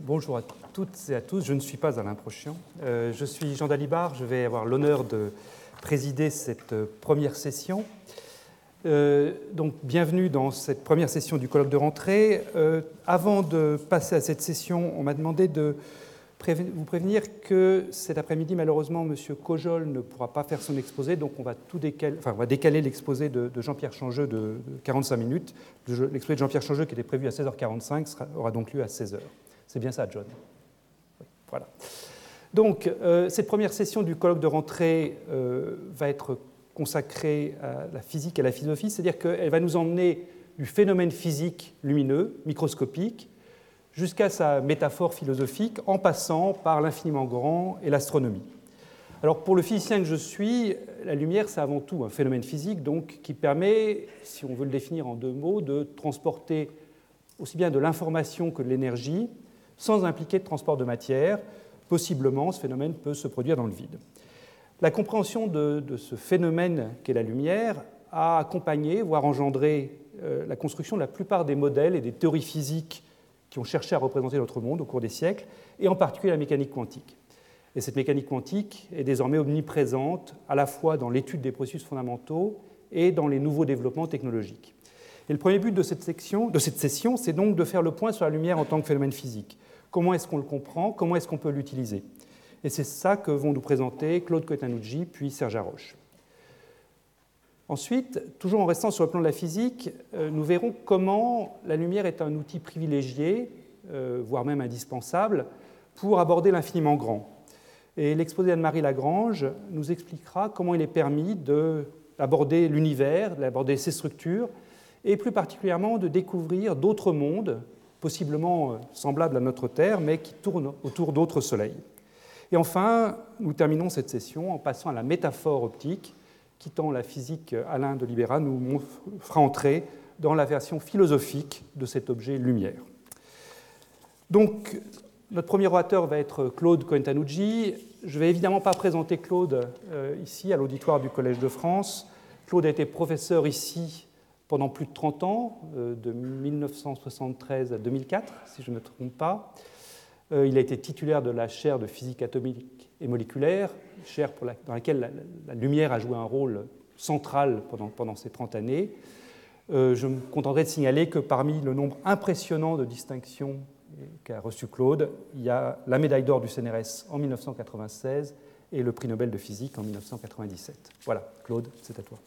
bonjour à toutes et à tous. Je ne suis pas Alain Prochian. Euh, je suis Jean Dalibard. Je vais avoir l'honneur de présider cette première session. Euh, donc, bienvenue dans cette première session du colloque de rentrée. Euh, avant de passer à cette session, on m'a demandé de vous prévenir que cet après-midi, malheureusement, M. Cojol ne pourra pas faire son exposé, donc on va, tout décaler, enfin, on va décaler l'exposé de, Jean-Pierre Changeux de 45 minutes. L'exposé de Jean-Pierre Changeux, qui était prévu à 16h45, aura donc lieu à 16h. C'est bien ça, John Voilà. Donc, euh, cette première session du colloque de rentrée euh, va être consacrée à la physique et à la philosophie, c'est-à-dire qu'elle va nous emmener du phénomène physique lumineux, microscopique, jusqu'à sa métaphore philosophique, en passant par l'infiniment grand et l'astronomie. Alors pour le physicien que je suis, la lumière, c'est avant tout un phénomène physique donc, qui permet, si on veut le définir en deux mots, de transporter aussi bien de l'information que de l'énergie sans impliquer de transport de matière. Possiblement, ce phénomène peut se produire dans le vide. La compréhension de, ce phénomène qu'est la lumière a accompagné, voire engendré, euh, la construction de la plupart des modèles et des théories physiques qui ont cherché à représenter notre monde au cours des siècles, et en particulier la mécanique quantique. Et cette mécanique quantique est désormais omniprésente à la fois dans l'étude des processus fondamentaux et dans les nouveaux développements technologiques. Et le premier but de cette, section, de cette session, c'est donc de faire le point sur la lumière en tant que phénomène physique. Comment est-ce qu'on le comprend? Comment est-ce qu'on peut l'utiliser? Et c'est ça que vont nous présenter Claude Cotanucci puis Serge Haroche. Ensuite, toujours en restant sur le plan de la physique, euh, nous verrons comment la lumière est un outil privilégié, euh, voire même indispensable, pour aborder l'infiniment grand. Et l'exposé d'Anne-Marie Lagrange nous expliquera comment il est permis d'aborder l'univers, d'aborder ses structures, et plus particulièrement de découvrir d'autres mondes, possiblement euh, semblables à notre Terre, mais qui tournent autour d'autres soleils. Et enfin, nous terminons cette session en passant à la métaphore optique, quittant la physique, Alain de Libera nous fera entrer dans la version philosophique de cet objet lumière. Donc, notre premier orateur va être Claude Coentanucci. Je ne vais évidemment pas présenter Claude euh, ici, à l'auditoire du Collège de France. Claude a été professeur ici pendant plus de 30 ans, euh, de 1973 à 2004, si je ne me trompe pas. Euh, il a été titulaire de la chaire de physique atomique et moléculaire, chaire dans laquelle la, lumière a joué un rôle central pendant, ces 30 années. Euh, je me contenterai de signaler que parmi le nombre impressionnant de distinctions qu'a reçu Claude, il y a la médaille d'or du CNRS en 1996 et le prix Nobel de physique en 1997. Voilà, Claude, c'est à toi.